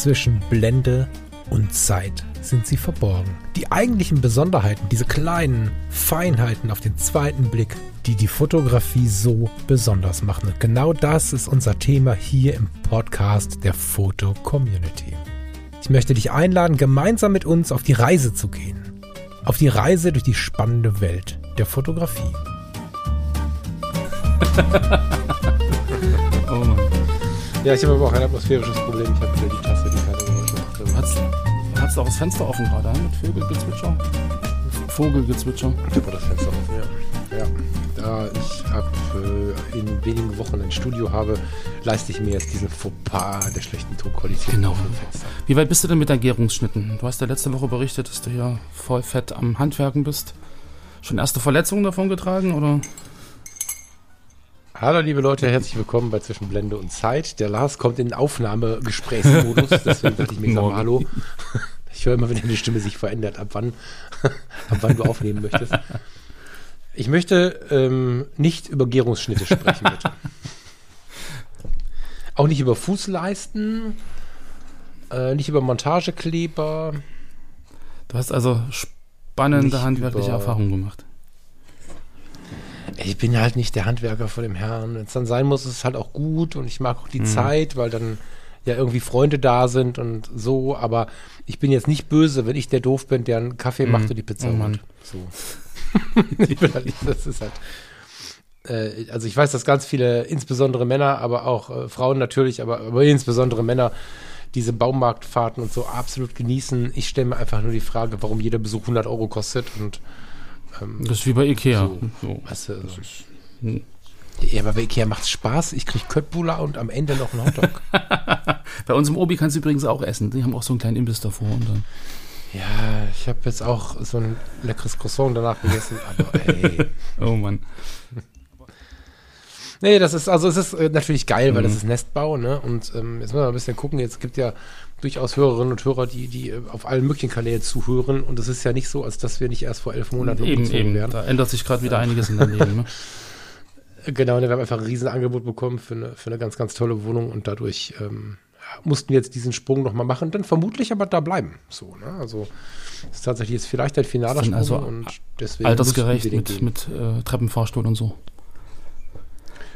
Zwischen Blende und Zeit sind sie verborgen. Die eigentlichen Besonderheiten, diese kleinen Feinheiten auf den zweiten Blick, die die Fotografie so besonders machen. Und genau das ist unser Thema hier im Podcast der Foto Community. Ich möchte dich einladen, gemeinsam mit uns auf die Reise zu gehen. Auf die Reise durch die spannende Welt der Fotografie. oh Mann. Ja, ich habe aber auch ein atmosphärisches Problem. Ich habe du hast auch das Fenster offen gerade, mit Vögelgezwitscher? Vogelgezwitscher. Ich habe das Fenster offen, ja. ja. Da ich ab äh, in wenigen Wochen ein Studio habe, leiste ich mir jetzt diesen Fauxpas der schlechten Tonqualität genau. Wie weit bist du denn mit deinen Gärungsschnitten? Du hast ja letzte Woche berichtet, dass du hier voll fett am Handwerken bist. Schon erste Verletzungen davon getragen, oder? Hallo liebe Leute, herzlich willkommen bei Zwischen Blende und Zeit. Der Lars kommt in Aufnahmegesprächsmodus, deswegen dachte ich mir mal Hallo. Ich höre immer, wenn deine Stimme sich verändert, ab wann, ab wann du aufnehmen möchtest. Ich möchte ähm, nicht über Gärungsschnitte sprechen, bitte. Auch nicht über Fußleisten, äh, nicht über Montagekleber. Du hast also spannende handwerkliche Erfahrungen gemacht ich bin halt nicht der Handwerker vor dem Herrn. Wenn es dann sein muss, ist es halt auch gut und ich mag auch die mhm. Zeit, weil dann ja irgendwie Freunde da sind und so, aber ich bin jetzt nicht böse, wenn ich der doof bin, der einen Kaffee mhm. macht und die Pizza oh, macht. So. halt, das ist halt. Äh, also ich weiß, dass ganz viele, insbesondere Männer, aber auch äh, Frauen natürlich, aber, aber insbesondere Männer, diese Baumarktfahrten und so absolut genießen. Ich stelle mir einfach nur die Frage, warum jeder Besuch 100 Euro kostet und ähm, das ist wie bei Ikea. So, so. Weißt du, also, hm. Ja, aber bei Ikea macht es Spaß. Ich kriege Köttbullar und am Ende noch einen Hotdog. bei uns im Obi kannst du übrigens auch essen. Die haben auch so einen kleinen Imbiss davor. Und dann ja, ich habe jetzt auch so ein leckeres Croissant danach gegessen, aber ey. oh Mann. Nee, das ist, also es ist äh, natürlich geil, mhm. weil das ist Nestbau, ne? Und ähm, jetzt müssen wir ein bisschen gucken. Jetzt gibt ja durchaus Hörerinnen und Hörer, die, die äh, auf allen möglichen Kanälen zuhören. Und es ist ja nicht so, als dass wir nicht erst vor elf Monaten eben, eben. wären. Da ändert sich gerade wieder einiges in deinem Leben. Ne? Genau, ne, wir haben einfach ein Riesenangebot bekommen für eine, für eine ganz, ganz tolle Wohnung und dadurch ähm, mussten wir jetzt diesen Sprung nochmal machen, dann vermutlich aber da bleiben. So, ne? Also es ist tatsächlich jetzt vielleicht ein finaler Sprung also und deswegen altersgerecht mit, mit äh, Treppenfahrstuhl und so.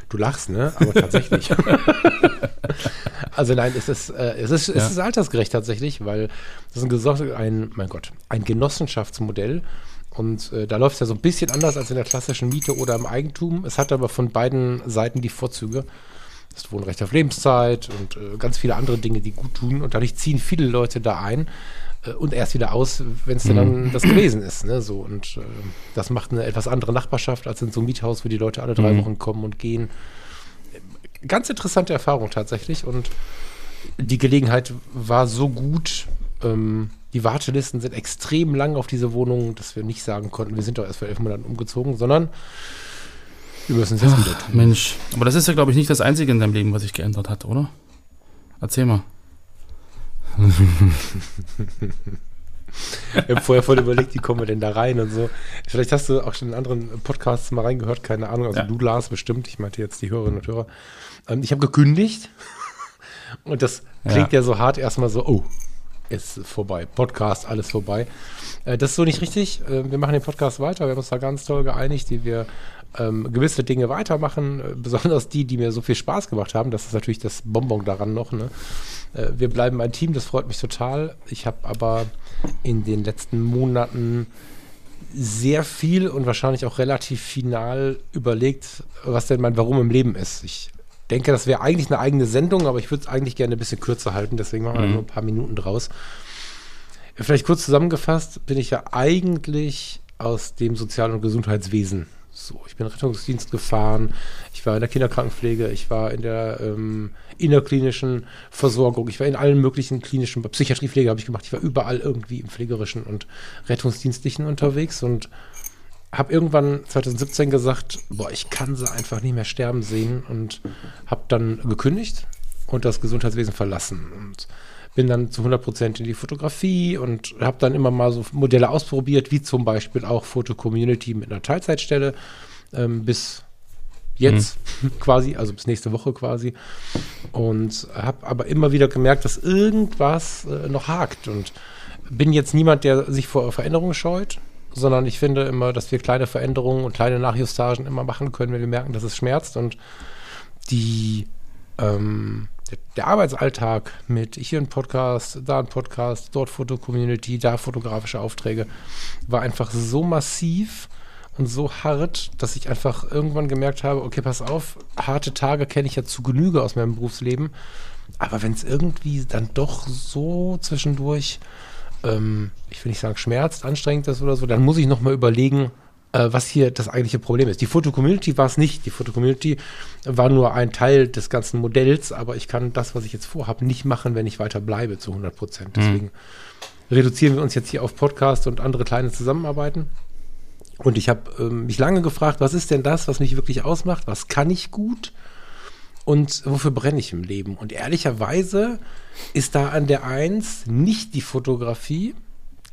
Du lachst, ne? Aber tatsächlich. also nein, es ist, äh, es ist, ja. es ist altersgerecht tatsächlich, weil das ist ein, ein, mein Gott, ein Genossenschaftsmodell. Und äh, da läuft es ja so ein bisschen anders als in der klassischen Miete oder im Eigentum. Es hat aber von beiden Seiten die Vorzüge. Das Wohnrecht auf Lebenszeit und äh, ganz viele andere Dinge, die gut tun. Und dadurch ziehen viele Leute da ein äh, und erst wieder aus, wenn es mhm. dann das gewesen ist. Ne? So, und äh, das macht eine etwas andere Nachbarschaft als in so einem Miethaus, wo die Leute alle drei mhm. Wochen kommen und gehen. Ganz interessante Erfahrung tatsächlich. Und die Gelegenheit war so gut. Ähm, die Wartelisten sind extrem lang auf diese Wohnung, dass wir nicht sagen konnten, wir sind doch erst vor elf Monaten umgezogen, sondern wir müssen es jetzt wieder tun. Mensch, aber das ist ja, glaube ich, nicht das Einzige in deinem Leben, was sich geändert hat, oder? Erzähl mal. ich habe vorher voll überlegt, wie kommen wir denn da rein und so. Vielleicht hast du auch schon in anderen Podcasts mal reingehört, keine Ahnung. Also ja. du, Lars, bestimmt. Ich meinte jetzt die Hörerinnen und Hörer. Ähm, ich habe gekündigt. Und das klingt ja. ja so hart erstmal so, oh, ist vorbei. Podcast, alles vorbei. Äh, das ist so nicht richtig. Äh, wir machen den Podcast weiter. Wir haben uns da ganz toll geeinigt, die wir ähm, gewisse Dinge weitermachen, äh, besonders die, die mir so viel Spaß gemacht haben. Das ist natürlich das Bonbon daran noch. Ne? Äh, wir bleiben ein Team, das freut mich total. Ich habe aber in den letzten Monaten sehr viel und wahrscheinlich auch relativ final überlegt, was denn mein Warum im Leben ist. Ich denke, das wäre eigentlich eine eigene Sendung, aber ich würde es eigentlich gerne ein bisschen kürzer halten, deswegen machen wir mhm. nur ein paar Minuten draus. Vielleicht kurz zusammengefasst, bin ich ja eigentlich aus dem Sozial- und Gesundheitswesen so, ich bin Rettungsdienst gefahren, ich war in der Kinderkrankenpflege, ich war in der ähm, innerklinischen Versorgung, ich war in allen möglichen klinischen, Psychiatriepflege habe ich gemacht, ich war überall irgendwie im pflegerischen und Rettungsdienstlichen unterwegs und habe irgendwann 2017 gesagt, boah, ich kann sie einfach nicht mehr sterben sehen und habe dann gekündigt und das Gesundheitswesen verlassen und bin dann zu 100% in die Fotografie und habe dann immer mal so Modelle ausprobiert, wie zum Beispiel auch Foto Community mit einer Teilzeitstelle, ähm, bis jetzt mhm. quasi, also bis nächste Woche quasi. Und habe aber immer wieder gemerkt, dass irgendwas äh, noch hakt. Und bin jetzt niemand, der sich vor Veränderungen scheut, sondern ich finde immer, dass wir kleine Veränderungen und kleine Nachjustagen immer machen können, wenn wir merken, dass es schmerzt. Und die ähm, der, Arbeitsalltag mit hier ein Podcast, da ein Podcast, dort Foto-Community, da fotografische Aufträge, war einfach so massiv und so hart, dass ich einfach irgendwann gemerkt habe, okay, pass auf, harte Tage kenne ich ja zu Genüge aus meinem Berufsleben. Aber wenn es irgendwie dann doch so zwischendurch, ähm, ich will nicht sagen schmerzt, anstrengend ist oder so, dann muss ich nochmal überlegen, äh, was hier das eigentliche Problem ist. Die Foto-Community war es nicht. Die Foto-Community war nur ein Teil des ganzen Modells, aber ich kann das, was ich jetzt vorhabe, nicht machen, wenn ich weiter bleibe zu 100 Prozent. Mhm. Deswegen mhm. reduzieren wir uns jetzt hier auf Podcast und andere kleine Zusammenarbeiten. Und ich habe ähm, mich lange gefragt, was ist denn das, was mich wirklich ausmacht? Was kann ich gut? Und wofür brenne ich im Leben? Und ehrlicherweise ist da an der Eins nicht die Fotografie,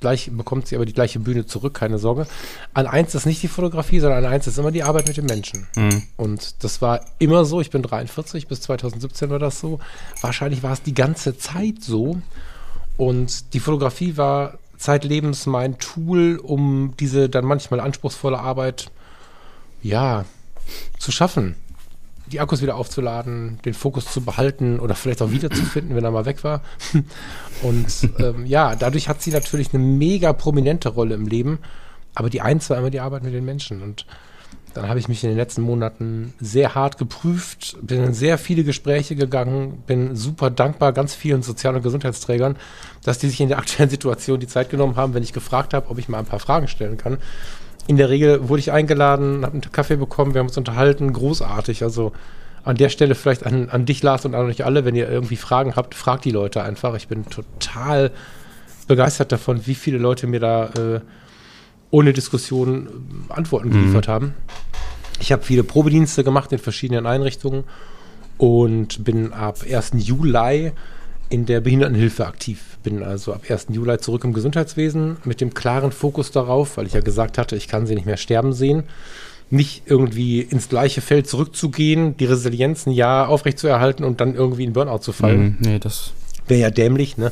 gleich bekommt sie aber die gleiche Bühne zurück, keine Sorge. An eins ist nicht die Fotografie, sondern an eins ist immer die Arbeit mit den Menschen. Mhm. Und das war immer so, ich bin 43, bis 2017 war das so. Wahrscheinlich war es die ganze Zeit so. Und die Fotografie war zeitlebens mein Tool, um diese dann manchmal anspruchsvolle Arbeit, ja, zu schaffen die Akkus wieder aufzuladen, den Fokus zu behalten oder vielleicht auch wiederzufinden, wenn er mal weg war. Und ähm, ja, dadurch hat sie natürlich eine mega prominente Rolle im Leben. Aber die eins war immer die Arbeit mit den Menschen. Und dann habe ich mich in den letzten Monaten sehr hart geprüft, bin in sehr viele Gespräche gegangen, bin super dankbar ganz vielen Sozial- und Gesundheitsträgern, dass die sich in der aktuellen Situation die Zeit genommen haben, wenn ich gefragt habe, ob ich mal ein paar Fragen stellen kann in der Regel wurde ich eingeladen, habe einen Kaffee bekommen, wir haben uns unterhalten, großartig. Also an der Stelle vielleicht an, an dich, Lars, und an euch alle, wenn ihr irgendwie Fragen habt, fragt die Leute einfach. Ich bin total begeistert davon, wie viele Leute mir da äh, ohne Diskussion äh, Antworten mhm. geliefert haben. Ich habe viele Probedienste gemacht in verschiedenen Einrichtungen und bin ab 1. Juli in der Behindertenhilfe aktiv. Bin also ab 1. Juli zurück im Gesundheitswesen mit dem klaren Fokus darauf, weil ich ja gesagt hatte, ich kann sie nicht mehr sterben sehen, nicht irgendwie ins gleiche Feld zurückzugehen, die Resilienz ein Jahr aufrechtzuerhalten und dann irgendwie in Burnout zu fallen. Mhm, nee, das wäre ja dämlich, ne?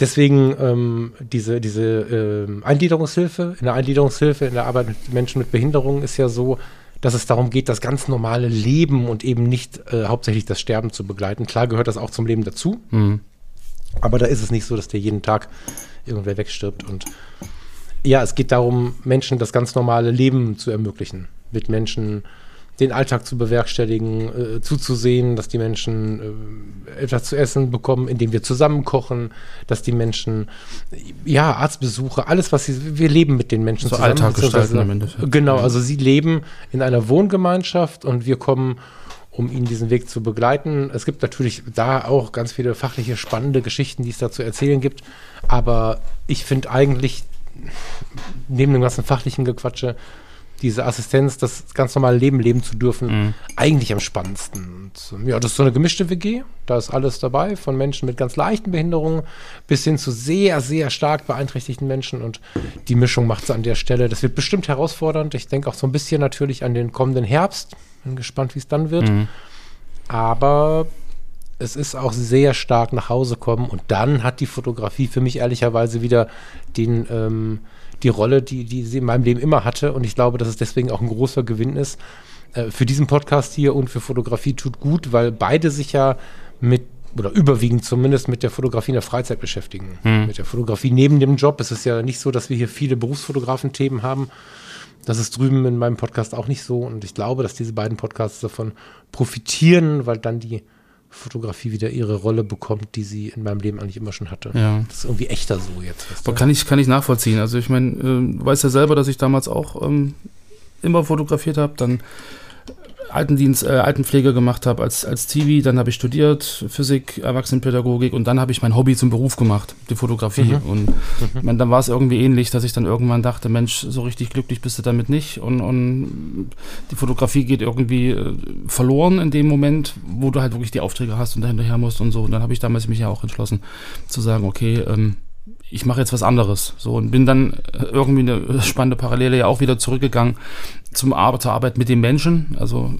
Deswegen ähm, diese, diese äh, Eingliederungshilfe, in der Eingliederungshilfe, in der Arbeit mit Menschen mit Behinderungen ist ja so, dass es darum geht, das ganz normale Leben und eben nicht äh, hauptsächlich das Sterben zu begleiten. Klar gehört das auch zum Leben dazu, mhm. Aber da ist es nicht so, dass dir jeden Tag irgendwer wegstirbt. Und ja, es geht darum, Menschen das ganz normale Leben zu ermöglichen, mit Menschen den Alltag zu bewerkstelligen, äh, zuzusehen, dass die Menschen äh, etwas zu essen bekommen, indem wir zusammen kochen, dass die Menschen, ja, Arztbesuche, alles, was sie, wir leben mit den Menschen so zusammen. Alltag gestalten am Ende. Genau, also sie leben in einer Wohngemeinschaft und wir kommen um ihnen diesen Weg zu begleiten. Es gibt natürlich da auch ganz viele fachliche, spannende Geschichten, die es da zu erzählen gibt. Aber ich finde eigentlich, neben dem ganzen fachlichen Gequatsche, diese Assistenz, das ganz normale Leben leben zu dürfen, mhm. eigentlich am spannendsten. Und, ja, das ist so eine gemischte WG. Da ist alles dabei, von Menschen mit ganz leichten Behinderungen bis hin zu sehr, sehr stark beeinträchtigten Menschen. Und die Mischung macht es an der Stelle. Das wird bestimmt herausfordernd. Ich denke auch so ein bisschen natürlich an den kommenden Herbst. Bin gespannt, wie es dann wird. Mhm. Aber es ist auch sehr stark nach Hause kommen. Und dann hat die Fotografie für mich ehrlicherweise wieder den. Ähm, die Rolle, die, die sie in meinem Leben immer hatte. Und ich glaube, dass es deswegen auch ein großer Gewinn ist. Äh, für diesen Podcast hier und für Fotografie tut gut, weil beide sich ja mit oder überwiegend zumindest mit der Fotografie in der Freizeit beschäftigen. Hm. Mit der Fotografie neben dem Job. Es ist ja nicht so, dass wir hier viele Berufsfotografen-Themen haben. Das ist drüben in meinem Podcast auch nicht so. Und ich glaube, dass diese beiden Podcasts davon profitieren, weil dann die Fotografie wieder ihre Rolle bekommt, die sie in meinem Leben eigentlich immer schon hatte. Ja. Das ist irgendwie echter so jetzt. Weißt du? Kann ich, kann ich nachvollziehen. Also ich meine, äh, du weißt ja selber, dass ich damals auch ähm, immer fotografiert habe. Dann Altendienst, äh, Altenpflege gemacht habe als, als TV, dann habe ich studiert, Physik, Erwachsenenpädagogik und dann habe ich mein Hobby zum Beruf gemacht, die Fotografie. Mhm. Und mhm. Man, dann war es irgendwie ähnlich, dass ich dann irgendwann dachte, Mensch, so richtig glücklich bist du damit nicht. Und, und die Fotografie geht irgendwie äh, verloren in dem Moment, wo du halt wirklich die Aufträge hast und da hinterher musst und so. Und dann habe ich damals mich ja auch entschlossen zu sagen, okay, ähm, ich mache jetzt was anderes. So und bin dann irgendwie eine spannende Parallele ja auch wieder zurückgegangen zum Arbeit, zur Arbeit mit den Menschen. Also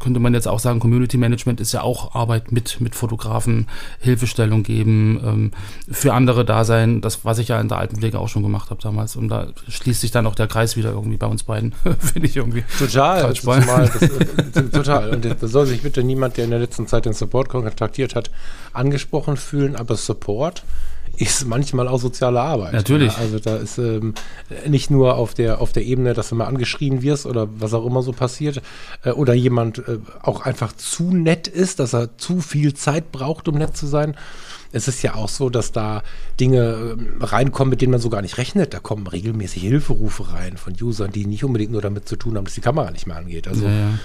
könnte man jetzt auch sagen, Community Management ist ja auch Arbeit mit, mit Fotografen, Hilfestellung geben, ähm, für andere da sein, das, was ich ja in der Altenpflege auch schon gemacht habe damals. Und da schließt sich dann auch der Kreis wieder irgendwie bei uns beiden, finde ich irgendwie. Total, total. Das, äh, total. Und da soll sich bitte niemand, der in der letzten Zeit den Support kontaktiert hat, angesprochen fühlen, aber Support ist manchmal auch soziale Arbeit. Natürlich. Ja, also da ist ähm, nicht nur auf der, auf der Ebene, dass du mal angeschrien wirst oder was auch immer so passiert, äh, oder jemand äh, auch einfach zu nett ist, dass er zu viel Zeit braucht, um nett zu sein, es ist ja auch so, dass da Dinge ähm, reinkommen, mit denen man so gar nicht rechnet. Da kommen regelmäßig Hilferufe rein von Usern, die nicht unbedingt nur damit zu tun haben, dass die Kamera nicht mehr angeht. Also ja, ja.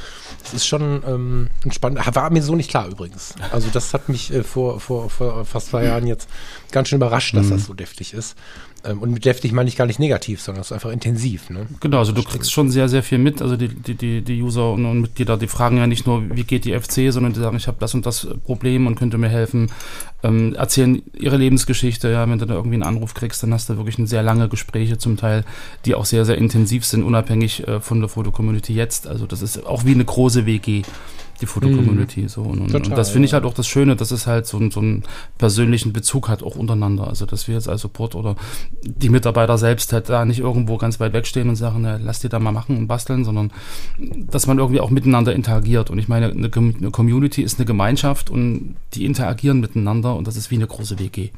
das ist schon ähm, spannend. War mir so nicht klar übrigens. Also das hat mich äh, vor, vor, vor fast zwei Jahren jetzt ganz schön überrascht, dass mhm. das so deftig ist. Ähm, und mit deftig meine ich gar nicht negativ, sondern es ist einfach intensiv. Ne? Genau, also du kriegst schon sehr, sehr viel mit. Also die, die, die, die User und, und Mitglieder, die fragen ja nicht nur, wie geht die FC, sondern die sagen, ich habe das und das Problem und könnte mir helfen. Ähm, erzählen ihre Lebensgeschichte. Ja, wenn du da irgendwie einen Anruf kriegst, dann hast du wirklich sehr lange Gespräche zum Teil, die auch sehr, sehr intensiv sind, unabhängig äh, von der Foto-Community jetzt. Also das ist auch wie eine große WG die Foto-Community. Mhm. So. Und, und, und das finde ich halt auch das Schöne, dass es halt so, so einen persönlichen Bezug hat, auch untereinander. Also, dass wir jetzt als Support oder die Mitarbeiter selbst halt da nicht irgendwo ganz weit wegstehen und sagen, na, lass dir da mal machen und basteln, sondern dass man irgendwie auch miteinander interagiert. Und ich meine, eine, eine Community ist eine Gemeinschaft und die interagieren miteinander und das ist wie eine große WG.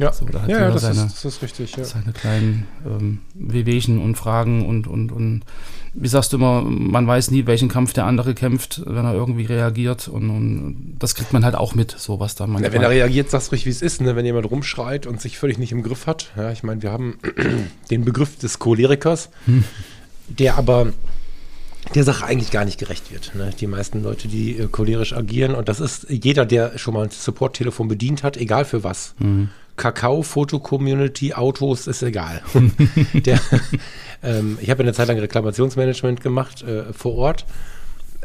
Ja, so, da ja, ja das, seine, ist, das, ist, richtig. Ja. Seine kleinen ähm, Wehwehchen und Fragen und, und, und wie sagst du immer, man weiß nie, welchen Kampf der andere kämpft, wenn er irgendwie reagiert. Und, und das kriegt man halt auch mit, sowas da manchmal. Ja, wenn er reagiert, sagst du ruhig, wie es ist, ne? wenn jemand rumschreit und sich völlig nicht im Griff hat. Ja, ich meine, wir haben den Begriff des Cholerikers, hm. der aber der Sache eigentlich gar nicht gerecht wird. Ne? Die meisten Leute, die äh, cholerisch agieren, und das ist jeder, der schon mal ein Support-Telefon bedient hat, egal für was. Mhm. Kakao, Foto-Community, Autos, ist egal. der, ähm, ich habe eine Zeit lang Reklamationsmanagement gemacht äh, vor Ort.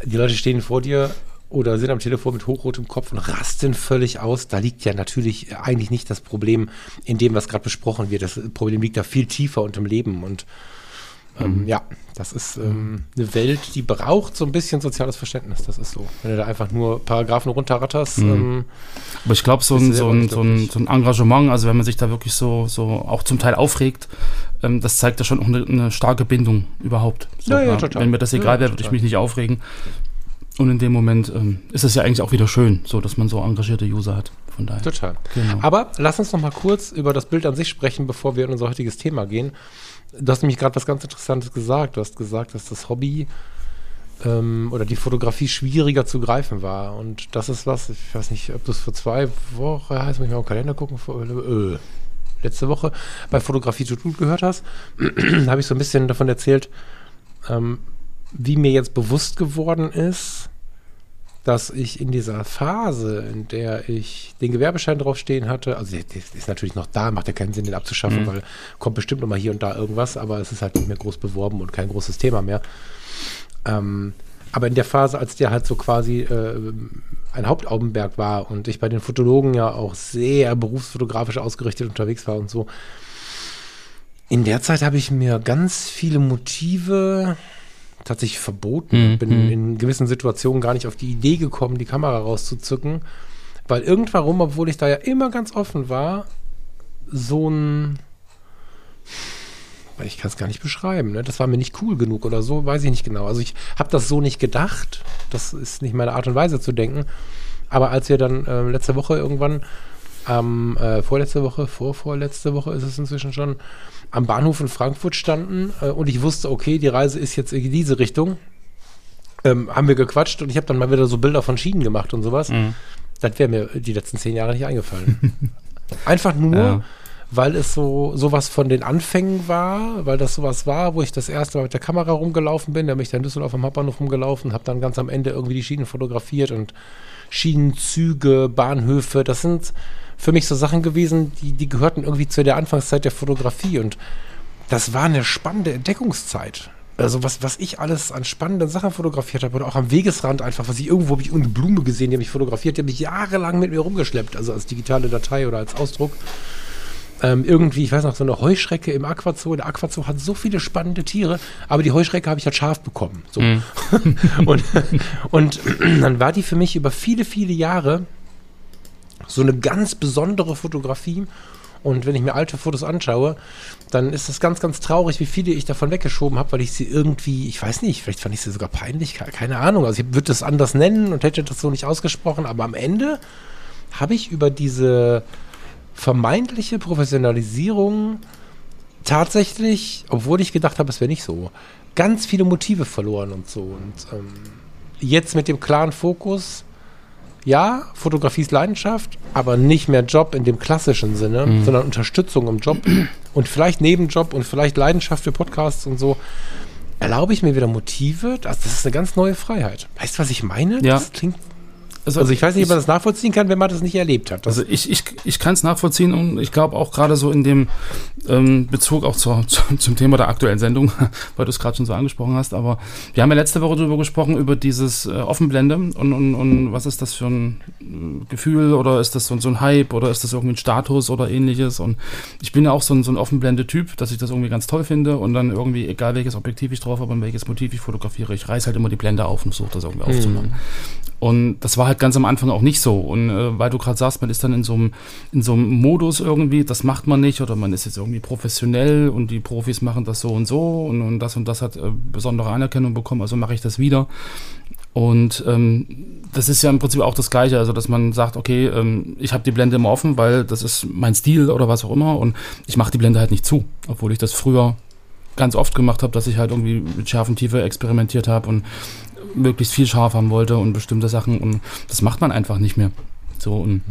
Die Leute stehen vor dir oder sind am Telefon mit hochrotem Kopf und rasten völlig aus. Da liegt ja natürlich eigentlich nicht das Problem in dem, was gerade besprochen wird. Das Problem liegt da viel tiefer unterm Leben und ähm, mhm. Ja, das ist ähm, eine Welt, die braucht so ein bisschen soziales Verständnis. Das ist so. Wenn du da einfach nur Paragraphen runterratterst. Mhm. Ähm, Aber ich glaube, so, ein, so, ein, so, ein, so ein Engagement, also wenn man sich da wirklich so, so auch zum Teil aufregt, ähm, das zeigt ja schon auch eine, eine starke Bindung überhaupt. So, ja, ja, total. Wenn mir das egal ja, wäre, würde ich mich nicht aufregen. Und in dem Moment ähm, ist es ja eigentlich auch wieder schön, so dass man so engagierte User hat. Von daher. Total. Genau. Aber lass uns noch mal kurz über das Bild an sich sprechen, bevor wir in unser heutiges Thema gehen. Du hast nämlich gerade was ganz Interessantes gesagt. Du hast gesagt, dass das Hobby ähm, oder die Fotografie schwieriger zu greifen war. Und das ist was, ich weiß nicht, ob du es vor zwei Wochen, jetzt muss ich mal im Kalender gucken, vor, äh, letzte Woche bei Fotografie to tun gehört hast, habe ich so ein bisschen davon erzählt, ähm, wie mir jetzt bewusst geworden ist, dass ich in dieser Phase, in der ich den Gewerbeschein draufstehen hatte, also der ist natürlich noch da, macht ja keinen Sinn, den abzuschaffen, mhm. weil kommt bestimmt noch mal hier und da irgendwas, aber es ist halt nicht mehr groß beworben und kein großes Thema mehr. Ähm, aber in der Phase, als der halt so quasi äh, ein Hauptaugenmerk war und ich bei den Fotologen ja auch sehr berufsfotografisch ausgerichtet unterwegs war und so, in der Zeit habe ich mir ganz viele Motive tatsächlich verboten. Mhm. Bin mhm. in gewissen Situationen gar nicht auf die Idee gekommen, die Kamera rauszuzücken, weil irgendwann rum, obwohl ich da ja immer ganz offen war, so ein ich kann es gar nicht beschreiben. Ne? Das war mir nicht cool genug oder so, weiß ich nicht genau. Also ich habe das so nicht gedacht. Das ist nicht meine Art und Weise zu denken. Aber als wir dann äh, letzte Woche irgendwann, ähm, äh, vorletzte Woche, vorvorletzte Woche ist es inzwischen schon, am Bahnhof in Frankfurt standen äh, und ich wusste, okay, die Reise ist jetzt in diese Richtung, ähm, haben wir gequatscht und ich habe dann mal wieder so Bilder von Schienen gemacht und sowas. Mhm. Das wäre mir die letzten zehn Jahre nicht eingefallen. Einfach nur, ja. weil es so sowas von den Anfängen war, weil das sowas war, wo ich das erste Mal mit der Kamera rumgelaufen bin, da bin ich dann in Düsseldorf am Hauptbahnhof rumgelaufen, habe dann ganz am Ende irgendwie die Schienen fotografiert und Schienenzüge, Bahnhöfe, das sind für mich so Sachen gewesen, die, die gehörten irgendwie zu der Anfangszeit der Fotografie und das war eine spannende Entdeckungszeit. Also was, was ich alles an spannenden Sachen fotografiert habe oder auch am Wegesrand einfach, was ich irgendwo habe ich irgendeine Blume gesehen, die habe ich fotografiert, die habe ich jahrelang mit mir rumgeschleppt, also als digitale Datei oder als Ausdruck. ähm, irgendwie, ich weiß noch, so eine Heuschrecke im Aquazoo. Der Aquazoo hat so viele spannende Tiere, aber die Heuschrecke habe ich halt scharf bekommen. So. Mhm. und, und dann war die für mich über viele, viele Jahre so eine ganz besondere Fotografie. Und wenn ich mir alte Fotos anschaue, dann ist es ganz, ganz traurig, wie viele ich davon weggeschoben habe, weil ich sie irgendwie, ich weiß nicht, vielleicht fand ich sie sogar peinlich, keine Ahnung. Also ich würde das anders nennen und hätte das so nicht ausgesprochen, aber am Ende habe ich über diese vermeintliche Professionalisierung tatsächlich, obwohl ich gedacht habe, es wäre nicht so, ganz viele Motive verloren und so. Und ähm, jetzt mit dem klaren Fokus, ja, Fotografie ist Leidenschaft, aber nicht mehr Job in dem klassischen Sinne, mhm. sondern Unterstützung im Job und vielleicht Nebenjob und vielleicht Leidenschaft für Podcasts und so. Erlaube ich mir wieder Motive? Das, das ist eine ganz neue Freiheit. Weißt du, was ich meine? Ja. Das klingt also, also, ich weiß nicht, ob man das nachvollziehen kann, wenn man das nicht erlebt hat. also ich, ich, ich kann es nachvollziehen und ich glaube auch gerade so in dem ähm, Bezug auch zur, zu, zum Thema der aktuellen Sendung, weil du es gerade schon so angesprochen hast, aber wir haben ja letzte Woche darüber gesprochen, über dieses äh, Offenblende und, und, und was ist das für ein äh, Gefühl oder ist das so, so ein Hype oder ist das irgendwie ein Status oder ähnliches und ich bin ja auch so ein, so ein Offenblende-Typ, dass ich das irgendwie ganz toll finde und dann irgendwie, egal welches Objektiv ich drauf habe und welches Motiv ich fotografiere, ich reiß halt immer die Blende auf und versuche das irgendwie mhm. Und das war halt ganz am Anfang auch nicht so. Und äh, weil du gerade sagst, man ist dann in so einem Modus irgendwie, das macht man nicht oder man ist jetzt irgendwie professionell und die Profis machen das so und so und, und das und das hat äh, besondere Anerkennung bekommen, also mache ich das wieder. Und ähm, das ist ja im Prinzip auch das Gleiche, also dass man sagt, okay, ähm, ich habe die Blende immer offen, weil das ist mein Stil oder was auch immer und ich mache die Blende halt nicht zu, obwohl ich das früher ganz oft gemacht habe, dass ich halt irgendwie mit scharfen Tiefe experimentiert habe und möglichst viel scharf haben wollte und bestimmte Sachen und das macht man einfach nicht mehr. So und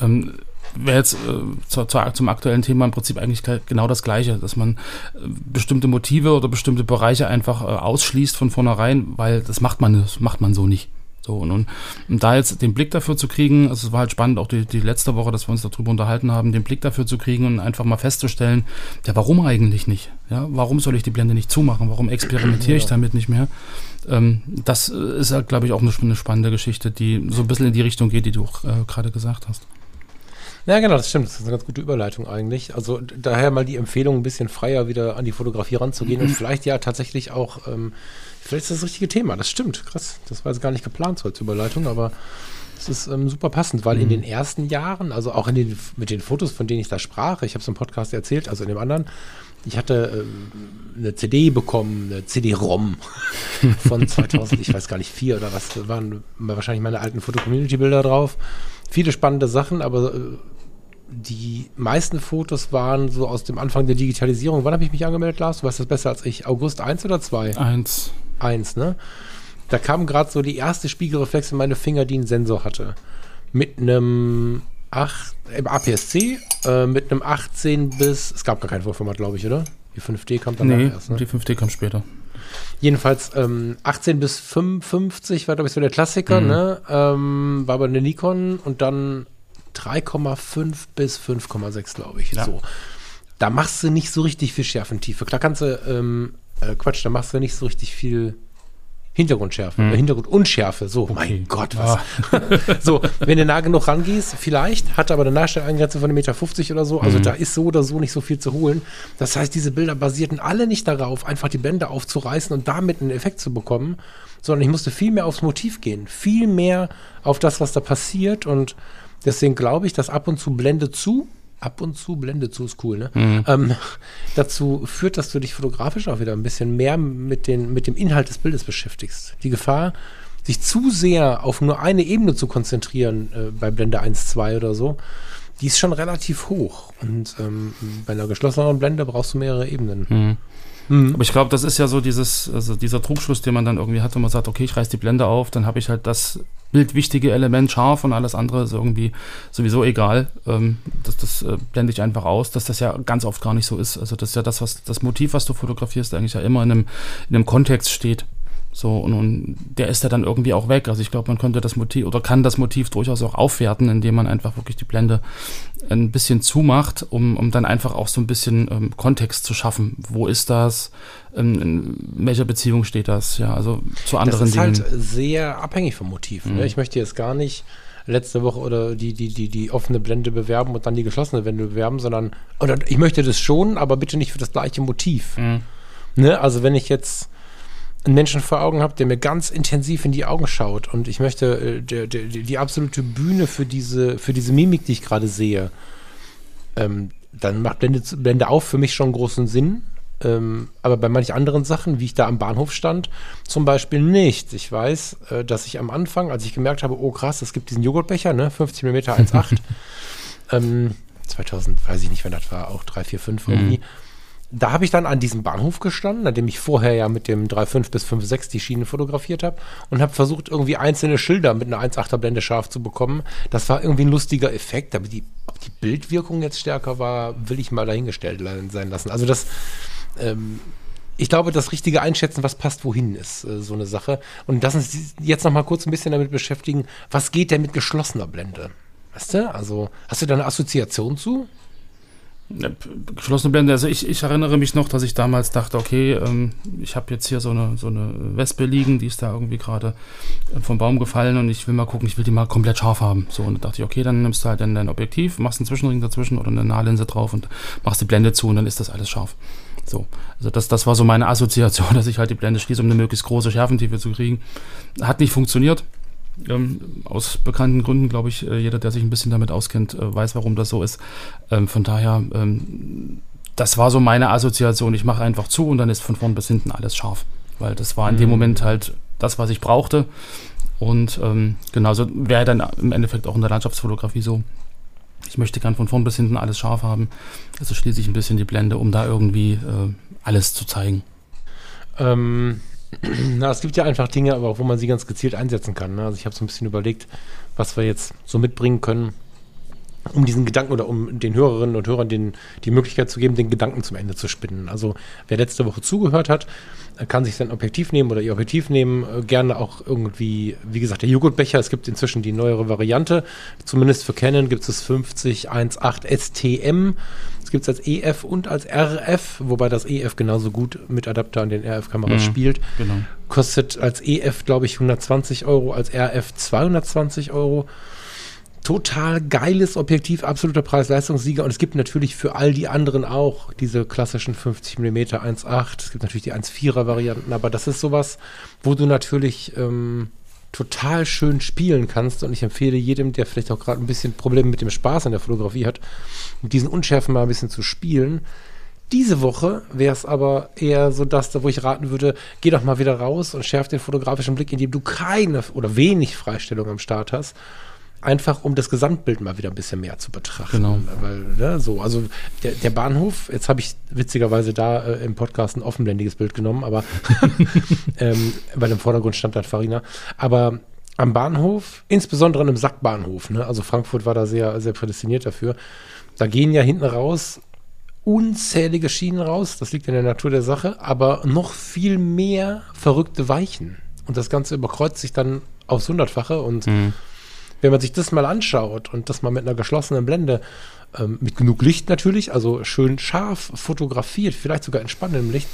ähm, wäre jetzt äh, zu, zu, zum aktuellen Thema im Prinzip eigentlich genau das Gleiche, dass man äh, bestimmte Motive oder bestimmte Bereiche einfach äh, ausschließt von vornherein, weil das macht man, das macht man so nicht. So, und, und, und da jetzt den Blick dafür zu kriegen, also es war halt spannend, auch die, die letzte Woche, dass wir uns darüber unterhalten haben, den Blick dafür zu kriegen und einfach mal festzustellen, ja, warum eigentlich nicht? Ja, warum soll ich die Blende nicht zumachen? Warum experimentiere ich damit nicht mehr? Ähm, das ist halt, glaube ich, auch eine, eine, spannende Geschichte, die so ein bisschen in die Richtung geht, die du äh, gerade gesagt hast. Ja, genau, das stimmt. Das ist eine ganz gute Überleitung eigentlich. Also daher mal die Empfehlung, ein bisschen freier wieder an die Fotografie ranzugehen und vielleicht ja tatsächlich auch ähm, Vielleicht ist das das richtige Thema. Das stimmt. Krass. Das war jetzt gar nicht geplant so als Überleitung, aber es ist ähm, super passend, weil mhm. in den ersten Jahren, also auch in den, mit den Fotos, von denen ich da sprach, ich habe es im Podcast erzählt, also in dem anderen, ich hatte ähm, eine CD bekommen, eine CD-ROM von 2000, ich weiß gar nicht, vier oder was, da waren wahrscheinlich meine alten Foto-Community-Bilder drauf. Viele spannende Sachen, aber äh, die meisten Fotos waren so aus dem Anfang der Digitalisierung. Wann habe ich mich angemeldet, Lars? Du weißt das besser als ich. August 1 oder 2? 1. 1, ne? Da kam gerade so die erste Spiegelreflex in meine Finger, die einen Sensor hatte. Mit einem 8, im APS-C, äh, mit einem 18 bis, es gab gar kein Vorformat, glaube ich, oder? Die 5D kam dann nee, erst, ne? die 5D kam später. Jedenfalls ähm, 18 bis 55 war, glaube ich, so der Klassiker, mhm. ne? Ähm, war aber eine Nikon und dann 3,5 bis 5,6, glaube ich. Ja. So. Da machst du nicht so richtig viel Schärfentiefe. Klar kannst du, ähm, äh, Quatsch, da machst du nicht so richtig viel Hintergrundschärfe, mhm. Hintergrundunschärfe. So, okay. mein Gott, was. Ah. so, wenn du nah genug rangehst, vielleicht, hat aber eine Nahstelleingrenze von 1,50 Meter oder so. Also mhm. da ist so oder so nicht so viel zu holen. Das heißt, diese Bilder basierten alle nicht darauf, einfach die Blende aufzureißen und damit einen Effekt zu bekommen, sondern ich musste viel mehr aufs Motiv gehen. Viel mehr auf das, was da passiert und Deswegen glaube ich, dass ab und zu Blende zu, ab und zu Blende zu ist cool, ne? Mhm. Ähm, dazu führt, dass du dich fotografisch auch wieder ein bisschen mehr mit, den, mit dem Inhalt des Bildes beschäftigst. Die Gefahr, sich zu sehr auf nur eine Ebene zu konzentrieren, äh, bei Blende 1, 2 oder so, die ist schon relativ hoch. Und ähm, bei einer geschlossenen Blende brauchst du mehrere Ebenen. Mhm. Mhm. Aber ich glaube, das ist ja so dieses, also dieser Trugschluss, den man dann irgendwie hat, wenn man sagt, okay, ich reiß die Blende auf, dann habe ich halt das bildwichtige Element scharf und alles andere ist irgendwie sowieso egal. Ähm, das das äh, blende ich einfach aus, dass das ja ganz oft gar nicht so ist. Also das ist ja das, was das Motiv, was du fotografierst, eigentlich ja immer in einem, in einem Kontext steht. So, und, und der ist ja dann irgendwie auch weg. Also ich glaube, man könnte das Motiv oder kann das Motiv durchaus auch aufwerten, indem man einfach wirklich die Blende ein bisschen zumacht, um, um dann einfach auch so ein bisschen ähm, Kontext zu schaffen. Wo ist das? Ähm, in welcher Beziehung steht das? Ja, also zu anderen Dingen. Das ist Dingen. halt sehr abhängig vom Motiv. Ne? Mhm. Ne? Ich möchte jetzt gar nicht letzte Woche oder die, die, die, die offene Blende bewerben und dann die geschlossene Blende bewerben, sondern, oder ich möchte das schon, aber bitte nicht für das gleiche Motiv. Mhm. Ne? Also wenn ich jetzt einen Menschen vor Augen habe, der mir ganz intensiv in die Augen schaut und ich möchte äh, der, der, die absolute Bühne für diese, für diese Mimik, die ich gerade sehe, ähm, dann macht Blende, Blende auf für mich schon großen Sinn. Ähm, aber bei manch anderen Sachen, wie ich da am Bahnhof stand, zum Beispiel nicht. Ich weiß, äh, dass ich am Anfang, als ich gemerkt habe, oh krass, es gibt diesen Joghurtbecher, ne, 50 mm 1,8, ähm, 2000, weiß ich nicht, wann das war, auch 3, 4, 5 irgendwie. Mhm. Da habe ich dann an diesem Bahnhof gestanden, nachdem ich vorher ja mit dem 3,5 bis 5,6 die Schienen fotografiert habe und habe versucht, irgendwie einzelne Schilder mit einer 1,8er Blende scharf zu bekommen. Das war irgendwie ein lustiger Effekt, aber die, ob die Bildwirkung jetzt stärker war, will ich mal dahingestellt sein lassen. Also das, ähm, ich glaube, das richtige Einschätzen, was passt wohin, ist äh, so eine Sache. Und lass uns jetzt noch mal kurz ein bisschen damit beschäftigen, was geht denn mit geschlossener Blende? Weißt du? Also, hast du da eine Assoziation zu? Geschlossene Blende, also ich, ich erinnere mich noch, dass ich damals dachte, okay, ähm, ich habe jetzt hier so eine, so eine Wespe liegen, die ist da irgendwie gerade äh, vom Baum gefallen und ich will mal gucken, ich will die mal komplett scharf haben. So, und da dachte ich, okay, dann nimmst du halt dann dein Objektiv, machst einen Zwischenring dazwischen oder eine Nahlinse drauf und machst die Blende zu und dann ist das alles scharf. So, also das, das war so meine Assoziation, dass ich halt die Blende schließe, um eine möglichst große Schärfentiefe zu kriegen. Hat nicht funktioniert. Ähm, aus bekannten Gründen, glaube ich, äh, jeder, der sich ein bisschen damit auskennt, äh, weiß, warum das so ist. Ähm, von daher, ähm, das war so meine Assoziation. Ich mache einfach zu und dann ist von vorn bis hinten alles scharf. Weil das war in mhm. dem Moment halt das, was ich brauchte. Und ähm, genauso wäre dann im Endeffekt auch in der Landschaftsfotografie so. Ich möchte gern von vorn bis hinten alles scharf haben. Also schließe ich ein bisschen die Blende, um da irgendwie äh, alles zu zeigen. Ähm, na, es gibt ja einfach Dinge, aber wo man sie ganz gezielt einsetzen kann. Ne? Also ich habe so ein bisschen überlegt, was wir jetzt so mitbringen können, um diesen Gedanken oder um den Hörerinnen und Hörern den, die Möglichkeit zu geben, den Gedanken zum Ende zu spinnen. Also wer letzte Woche zugehört hat, kann sich sein Objektiv nehmen oder ihr Objektiv nehmen. Äh, gerne auch irgendwie, wie gesagt, der Joghurtbecher. Es gibt inzwischen die neuere Variante. Zumindest für Canon gibt es 5018 STM. Gibt es als EF und als RF, wobei das EF genauso gut mit Adapter an den RF-Kameras mhm, spielt. Genau. Kostet als EF, glaube ich, 120 Euro, als RF 220 Euro total geiles Objektiv, absoluter Preis-Leistungssieger. Und es gibt natürlich für all die anderen auch diese klassischen 50 mm 1.8. Es gibt natürlich die 1.4er Varianten, aber das ist sowas, wo du natürlich ähm, total schön spielen kannst. Und ich empfehle jedem, der vielleicht auch gerade ein bisschen Probleme mit dem Spaß an der Fotografie hat, mit diesen Unschärfen mal ein bisschen zu spielen. Diese Woche wäre es aber eher so das, wo ich raten würde, geh doch mal wieder raus und schärf den fotografischen Blick, indem du keine oder wenig Freistellung am Start hast einfach um das Gesamtbild mal wieder ein bisschen mehr zu betrachten. Genau. Weil, ne, so, also der, der Bahnhof, jetzt habe ich witzigerweise da äh, im Podcast ein offenblendiges Bild genommen, aber ähm, weil im Vordergrund stand dann Farina. Aber am Bahnhof, insbesondere an einem Sackbahnhof, ne, also Frankfurt war da sehr, sehr prädestiniert dafür, da gehen ja hinten raus unzählige Schienen raus, das liegt in der Natur der Sache, aber noch viel mehr verrückte Weichen. Und das Ganze überkreuzt sich dann aufs Hundertfache und mhm wenn man sich das mal anschaut und das mal mit einer geschlossenen Blende, ähm, mit genug Licht natürlich, also schön scharf fotografiert, vielleicht sogar in spannendem Licht,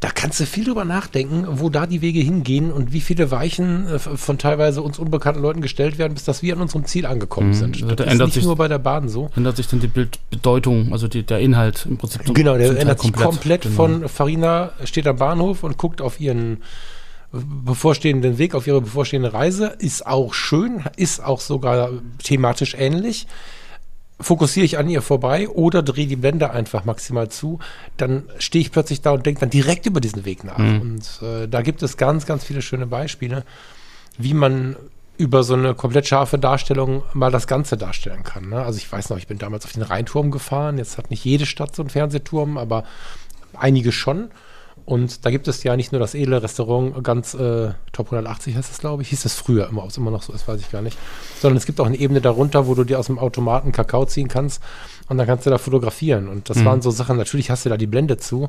da kannst du viel drüber nachdenken, wo da die Wege hingehen und wie viele Weichen äh, von teilweise uns unbekannten Leuten gestellt werden, bis dass wir an unserem Ziel angekommen mhm. sind. Also das ist nicht sich, nur bei der Bahn so. Ändert sich dann die Bildbedeutung, also die, der Inhalt im Prinzip. Genau, der ändert sich komplett, komplett genau. von Farina steht am Bahnhof und guckt auf ihren bevorstehenden Weg, auf ihre bevorstehende Reise. Ist auch schön, ist auch sogar thematisch ähnlich. Fokussiere ich an ihr vorbei oder drehe die Blende einfach maximal zu, dann stehe ich plötzlich da und denke dann direkt über diesen Weg nach. Mhm. Und äh, da gibt es ganz, ganz viele schöne Beispiele, wie man über so eine komplett scharfe Darstellung mal das Ganze darstellen kann. Ne? Also ich weiß noch, ich bin damals auf den Rheinturm gefahren. Jetzt hat nicht jede Stadt so einen Fernsehturm, aber einige schon. Und da gibt es ja nicht nur das edle Restaurant, ganz äh, Top 180 heißt es, glaube ich, hieß es früher immer, ob es immer noch so ist, weiß ich gar nicht. Sondern es gibt auch eine Ebene darunter, wo du dir aus dem Automaten Kakao ziehen kannst und dann kannst du da fotografieren. Und das mhm. waren so Sachen, natürlich hast du da die Blende zu.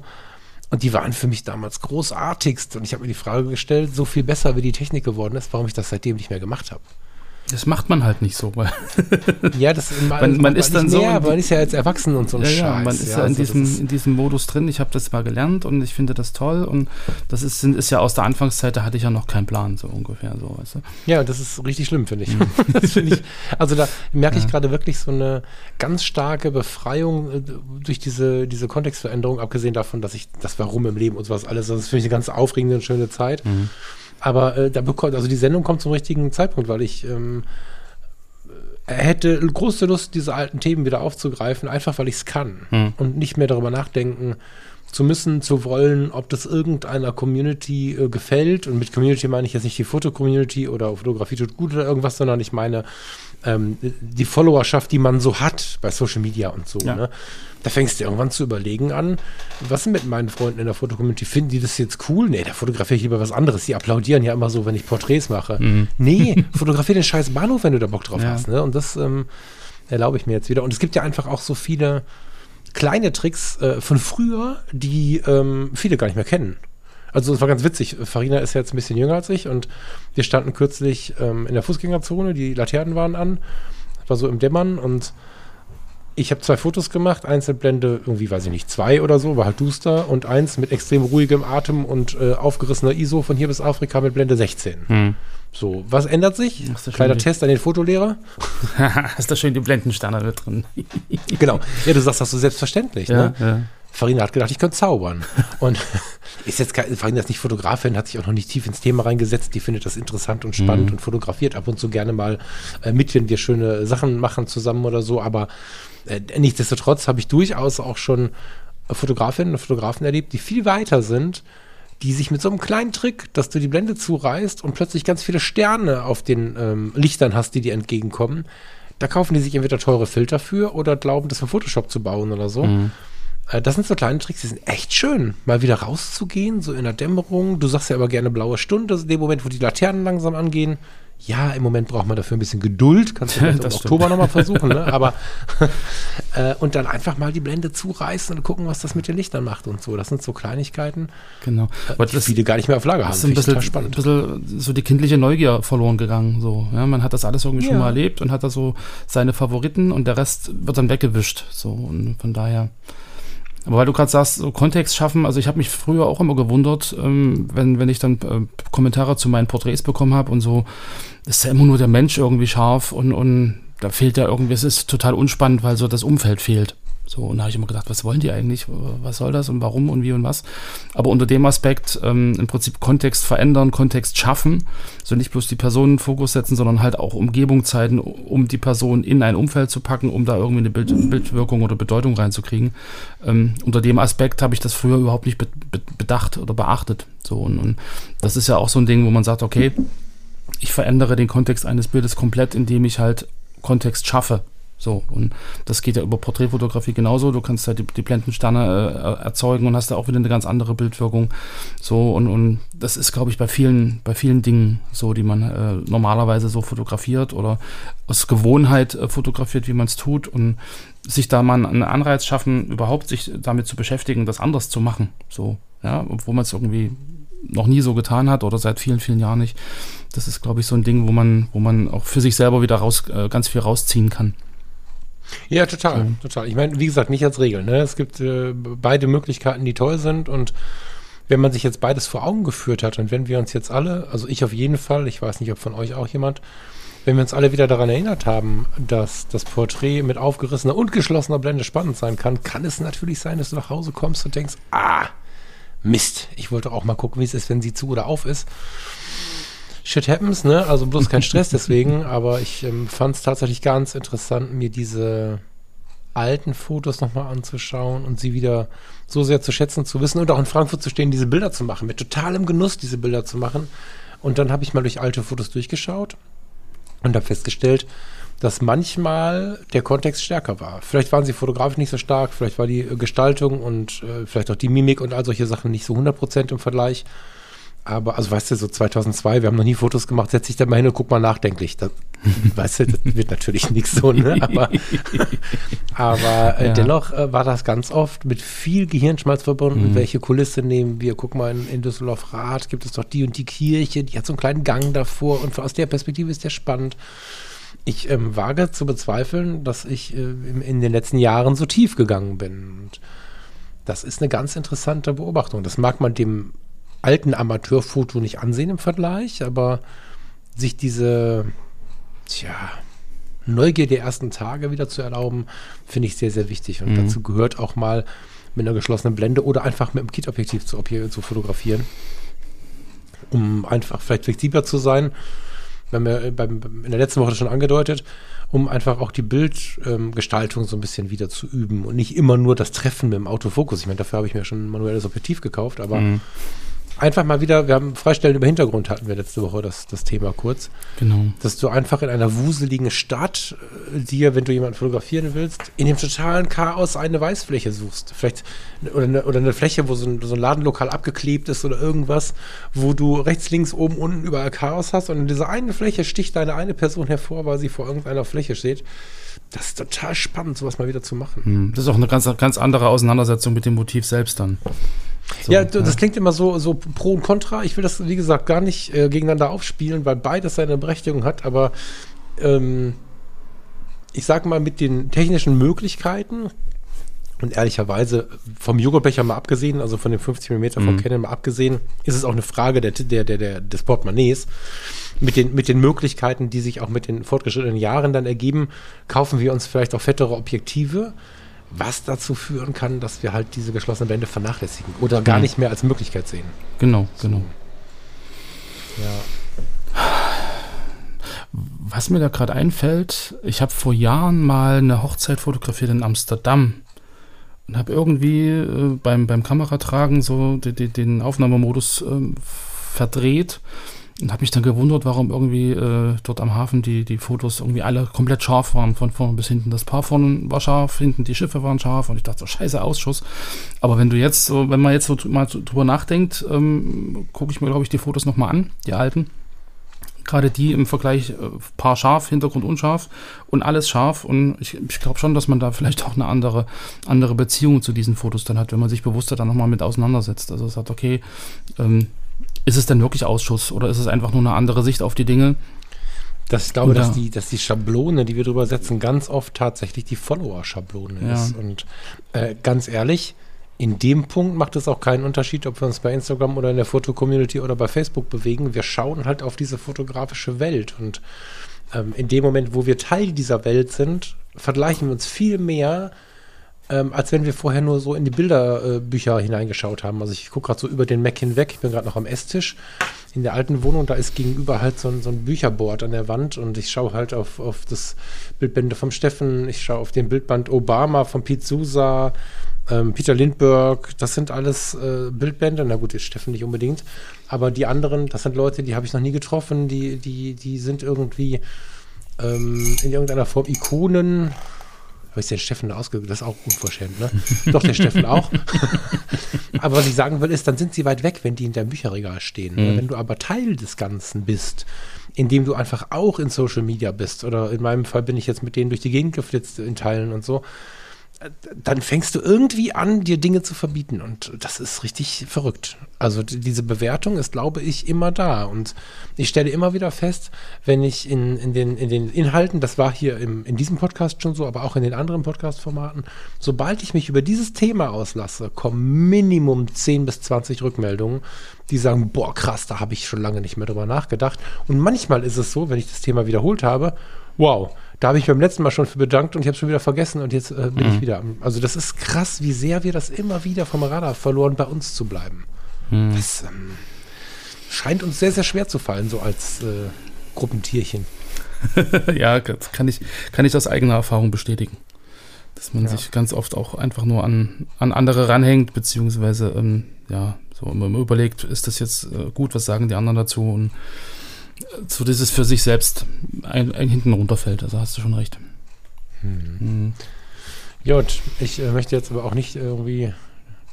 Und die waren für mich damals großartigst. Und ich habe mir die Frage gestellt, so viel besser wie die Technik geworden ist, warum ich das seitdem nicht mehr gemacht habe. Das macht man halt nicht so. ja, das man, man ist dann so. Mehr, man ist ja jetzt erwachsen und so ein ja, Scheiß. Ja, man ist ja, ja in, also diesem, in diesem Modus drin. Ich habe das mal gelernt und ich finde das toll. Und das ist, ist ja aus der Anfangszeit, da hatte ich ja noch keinen Plan, so ungefähr. So, weißt du? Ja, das ist richtig schlimm, finde ich. Mhm. find ich. Also da merke ich gerade wirklich so eine ganz starke Befreiung äh, durch diese, diese Kontextveränderung, abgesehen davon, dass ich das Warum im Leben und sowas alles, das finde ich eine ganz aufregende und schöne Zeit. Mhm. Aber äh, da bekommt, also die Sendung kommt zum richtigen Zeitpunkt, weil ich ähm, hätte große Lust, diese alten Themen wieder aufzugreifen, einfach weil ich es kann hm. und nicht mehr darüber nachdenken zu müssen, zu wollen, ob das irgendeiner Community äh, gefällt. Und mit Community meine ich jetzt nicht die Foto-Community oder Fotografie tut gut oder irgendwas, sondern ich meine ähm, die Followerschaft, die man so hat bei Social Media und so. Ja. Ne? Da fängst du irgendwann zu überlegen an, was mit meinen Freunden in der Fotocommunity? Finden die das jetzt cool? Nee, da fotografiere ich lieber was anderes. Die applaudieren ja immer so, wenn ich Porträts mache. Mhm. Nee, fotografiere den scheiß Bahnhof, wenn du da Bock drauf ja. hast. Ne? Und das ähm, erlaube ich mir jetzt wieder. Und es gibt ja einfach auch so viele kleine Tricks äh, von früher, die ähm, viele gar nicht mehr kennen. Also es war ganz witzig. Farina ist jetzt ein bisschen jünger als ich und wir standen kürzlich ähm, in der Fußgängerzone, die Laternen waren an, war so im Dämmern und ich habe zwei Fotos gemacht, eins mit Blende irgendwie, weiß ich nicht, zwei oder so, war halt duster und eins mit extrem ruhigem Atem und äh, aufgerissener ISO von hier bis Afrika mit Blende 16. Hm. So, was ändert sich? Kleiner Test an den Fotolehrer. Hast da schön die Blendensterne mit drin. genau. Ja, du sagst das so selbstverständlich, ja, ne? Ja. Farina hat gedacht, ich könnte zaubern. Und ist jetzt kein, Farina ist nicht Fotografin, hat sich auch noch nicht tief ins Thema reingesetzt. Die findet das interessant und spannend mhm. und fotografiert ab und zu gerne mal äh, mit, wenn wir schöne Sachen machen zusammen oder so. Aber äh, nichtsdestotrotz habe ich durchaus auch schon Fotografinnen und Fotografen erlebt, die viel weiter sind, die sich mit so einem kleinen Trick, dass du die Blende zureißt und plötzlich ganz viele Sterne auf den ähm, Lichtern hast, die dir entgegenkommen. Da kaufen die sich entweder teure Filter für oder glauben, das für Photoshop zu bauen oder so. Mhm. Äh, das sind so kleine Tricks, die sind echt schön, mal wieder rauszugehen, so in der Dämmerung. Du sagst ja aber gerne blaue Stunde, ist der Moment, wo die Laternen langsam angehen. Ja, im Moment braucht man dafür ein bisschen Geduld. Kannst du vielleicht im Oktober nochmal versuchen, ne? Aber äh, und dann einfach mal die Blende zureißen und gucken, was das mit den Lichtern macht und so. Das sind so Kleinigkeiten, genau. äh, die viele gar nicht mehr auf Lager haben. Das ist ein bisschen, spannend. ein bisschen so die kindliche Neugier verloren gegangen. So. Ja, man hat das alles irgendwie ja. schon mal erlebt und hat da so seine Favoriten und der Rest wird dann weggewischt. So. Und von daher. Aber weil du gerade sagst, so Kontext schaffen, also ich habe mich früher auch immer gewundert, ähm, wenn, wenn ich dann äh, Kommentare zu meinen Porträts bekommen habe und so, ist ja immer nur der Mensch irgendwie scharf und, und da fehlt ja irgendwie, es ist total unspannend, weil so das Umfeld fehlt. So, und da habe ich immer gedacht, was wollen die eigentlich? Was soll das und warum und wie und was? Aber unter dem Aspekt ähm, im Prinzip Kontext verändern, Kontext schaffen, so nicht bloß die Personen in Fokus setzen, sondern halt auch Umgebung zeigen, um die Person in ein Umfeld zu packen, um da irgendwie eine Bild, Bildwirkung oder Bedeutung reinzukriegen. Ähm, unter dem Aspekt habe ich das früher überhaupt nicht be be bedacht oder beachtet. So, und, und das ist ja auch so ein Ding, wo man sagt, okay, ich verändere den Kontext eines Bildes komplett, indem ich halt Kontext schaffe. So, und das geht ja über Porträtfotografie genauso. Du kannst halt die, die Blendensterne äh, erzeugen und hast da auch wieder eine ganz andere Bildwirkung. So, und, und das ist, glaube ich, bei vielen, bei vielen Dingen so, die man äh, normalerweise so fotografiert oder aus Gewohnheit äh, fotografiert, wie man es tut und sich da mal einen Anreiz schaffen, überhaupt sich damit zu beschäftigen, das anders zu machen. So, ja, obwohl man es irgendwie noch nie so getan hat oder seit vielen, vielen Jahren nicht. Das ist, glaube ich, so ein Ding, wo man, wo man auch für sich selber wieder raus, äh, ganz viel rausziehen kann. Ja, total, so. total. Ich meine, wie gesagt, nicht als Regel. Ne? Es gibt äh, beide Möglichkeiten, die toll sind und wenn man sich jetzt beides vor Augen geführt hat und wenn wir uns jetzt alle, also ich auf jeden Fall, ich weiß nicht, ob von euch auch jemand, wenn wir uns alle wieder daran erinnert haben, dass das Porträt mit aufgerissener und geschlossener Blende spannend sein kann, kann es natürlich sein, dass du nach Hause kommst und denkst, ah, Mist, ich wollte auch mal gucken, wie es ist, wenn sie zu oder auf ist shit happens, ne? Also bloß kein Stress deswegen, aber ich ähm, fand es tatsächlich ganz interessant, mir diese alten Fotos nochmal anzuschauen und sie wieder so sehr zu schätzen zu wissen und auch in Frankfurt zu stehen, diese Bilder zu machen, mit totalem Genuss diese Bilder zu machen. Und dann habe ich mal durch alte Fotos durchgeschaut und habe festgestellt, dass manchmal der Kontext stärker war. Vielleicht waren sie fotografisch nicht so stark, vielleicht war die Gestaltung und äh, vielleicht auch die Mimik und all solche Sachen nicht so 100% im Vergleich. Aber, also weißt du, so 2002, wir haben noch nie Fotos gemacht, setz dich da mal hin und guck mal nachdenklich. Das, weißt du, das wird natürlich nichts so, ne? Aber, aber äh, ja. dennoch äh, war das ganz oft mit viel Gehirnschmalz verbunden. Mhm. Welche Kulisse nehmen wir? Guck mal, in, in Düsseldorf Rath gibt es doch die und die Kirche, die hat so einen kleinen Gang davor und aus der Perspektive ist der spannend. Ich ähm, wage zu bezweifeln, dass ich äh, in, in den letzten Jahren so tief gegangen bin. Und das ist eine ganz interessante Beobachtung. Das mag man dem alten Amateurfoto nicht ansehen im Vergleich, aber sich diese, tja, Neugier der ersten Tage wieder zu erlauben, finde ich sehr, sehr wichtig. Und mhm. dazu gehört auch mal mit einer geschlossenen Blende oder einfach mit dem Kit-Objektiv zu, zu fotografieren, um einfach vielleicht flexibler zu sein. Wir haben ja beim, in der letzten Woche schon angedeutet, um einfach auch die Bildgestaltung ähm, so ein bisschen wieder zu üben und nicht immer nur das Treffen mit dem Autofokus. Ich meine, dafür habe ich mir schon ein manuelles Objektiv gekauft, aber mhm einfach mal wieder, wir haben Freistellen über Hintergrund hatten wir letzte Woche das, das Thema kurz. Genau. Dass du einfach in einer wuseligen Stadt äh, dir, wenn du jemanden fotografieren willst, in dem totalen Chaos eine Weißfläche suchst. Vielleicht oder eine, oder eine Fläche, wo so ein, so ein Ladenlokal abgeklebt ist oder irgendwas, wo du rechts, links, oben, unten überall Chaos hast und in dieser einen Fläche sticht deine eine Person hervor, weil sie vor irgendeiner Fläche steht. Das ist total spannend, sowas mal wieder zu machen. Hm, das ist auch eine ganz, ganz andere Auseinandersetzung mit dem Motiv selbst dann. So, ja, das ja. klingt immer so, so pro und contra. Ich will das, wie gesagt, gar nicht äh, gegeneinander aufspielen, weil beides seine Berechtigung hat, aber ähm, ich sag mal, mit den technischen Möglichkeiten und ehrlicherweise vom Joghurtbecher mal abgesehen, also von den 50 mm vom mhm. Canon mal abgesehen, ist es auch eine Frage der, der, der, der, des Portemonnaies. Mit den, mit den Möglichkeiten, die sich auch mit den fortgeschrittenen Jahren dann ergeben, kaufen wir uns vielleicht auch fettere Objektive was dazu führen kann, dass wir halt diese geschlossene Bände vernachlässigen oder gar mhm. nicht mehr als Möglichkeit sehen. Genau, so. genau. Ja. Was mir da gerade einfällt, ich habe vor Jahren mal eine Hochzeit fotografiert in Amsterdam und habe irgendwie äh, beim, beim Kameratragen so den, den, den Aufnahmemodus äh, verdreht und habe mich dann gewundert, warum irgendwie äh, dort am Hafen die, die Fotos irgendwie alle komplett scharf waren, von vorne bis hinten. Das Paar vorne war scharf, hinten die Schiffe waren scharf und ich dachte so, scheiße Ausschuss. Aber wenn du jetzt so, wenn man jetzt so mal drüber nachdenkt, ähm, gucke ich mir, glaube ich, die Fotos nochmal an, die alten. Gerade die im Vergleich, äh, Paar scharf, Hintergrund unscharf und alles scharf. Und ich, ich glaube schon, dass man da vielleicht auch eine andere, andere Beziehung zu diesen Fotos dann hat, wenn man sich bewusster dann nochmal mit auseinandersetzt. Also sagt, okay, ähm, ist es denn wirklich Ausschuss oder ist es einfach nur eine andere Sicht auf die Dinge? Das, ich glaube, dass die, dass die Schablone, die wir drüber setzen, ganz oft tatsächlich die Follower-Schablone ja. ist. Und äh, ganz ehrlich, in dem Punkt macht es auch keinen Unterschied, ob wir uns bei Instagram oder in der Foto-Community oder bei Facebook bewegen. Wir schauen halt auf diese fotografische Welt. Und ähm, in dem Moment, wo wir Teil dieser Welt sind, vergleichen wir uns viel mehr ähm, als wenn wir vorher nur so in die Bilderbücher äh, hineingeschaut haben. Also ich gucke gerade so über den Mac hinweg, ich bin gerade noch am Esstisch in der alten Wohnung, da ist gegenüber halt so ein, so ein Bücherboard an der Wand. Und ich schaue halt auf, auf das Bildbände vom Steffen, ich schaue auf den Bildband Obama von Pete Sousa, ähm, Peter Lindbergh, das sind alles äh, Bildbände, na gut, jetzt Steffen nicht unbedingt, aber die anderen, das sind Leute, die habe ich noch nie getroffen, die, die, die sind irgendwie ähm, in irgendeiner Form Ikonen, habe ich den Steffen ausgegeben? Das ist auch unverschämt, ne? Doch, der Steffen auch. aber was ich sagen will, ist, dann sind sie weit weg, wenn die in deinem Bücherregal stehen. Mhm. Wenn du aber Teil des Ganzen bist, indem du einfach auch in Social Media bist, oder in meinem Fall bin ich jetzt mit denen durch die Gegend geflitzt in Teilen und so, dann fängst du irgendwie an, dir Dinge zu verbieten. Und das ist richtig verrückt. Also diese Bewertung ist, glaube ich, immer da. Und ich stelle immer wieder fest, wenn ich in, in, den, in den Inhalten, das war hier im, in diesem Podcast schon so, aber auch in den anderen Podcast-Formaten, sobald ich mich über dieses Thema auslasse, kommen Minimum 10 bis 20 Rückmeldungen, die sagen, boah, krass, da habe ich schon lange nicht mehr drüber nachgedacht. Und manchmal ist es so, wenn ich das Thema wiederholt habe, wow, da habe ich beim letzten Mal schon für bedankt und ich habe schon wieder vergessen und jetzt äh, bin mhm. ich wieder. Also das ist krass, wie sehr wir das immer wieder vom Radar verloren, bei uns zu bleiben. Mhm. Das ähm, scheint uns sehr, sehr schwer zu fallen, so als äh, Gruppentierchen. ja, kann ich, kann ich aus eigener Erfahrung bestätigen. Dass man ja. sich ganz oft auch einfach nur an, an andere ranhängt, beziehungsweise ähm, ja, so immer überlegt, ist das jetzt äh, gut, was sagen die anderen dazu und so dieses für sich selbst ein, ein hinten runterfällt. Also hast du schon recht. Hm. Hm. Gut, ich äh, möchte jetzt aber auch nicht irgendwie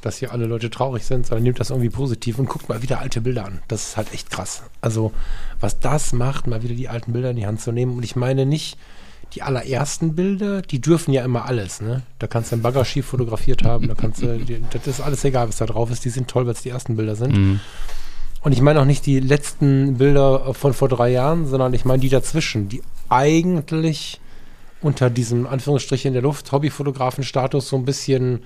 dass hier alle Leute traurig sind, sondern nehmt das irgendwie positiv und guckt mal wieder alte Bilder an. Das ist halt echt krass. Also, was das macht, mal wieder die alten Bilder in die Hand zu nehmen. Und ich meine nicht die allerersten Bilder, die dürfen ja immer alles. Ne? Da kannst du einen Bagger schief fotografiert haben, da kannst du, das ist alles egal, was da drauf ist. Die sind toll, weil es die ersten Bilder sind. Mhm. Und ich meine auch nicht die letzten Bilder von vor drei Jahren, sondern ich meine die dazwischen, die eigentlich unter diesem Anführungsstrich in der Luft Hobbyfotografen-Status so ein bisschen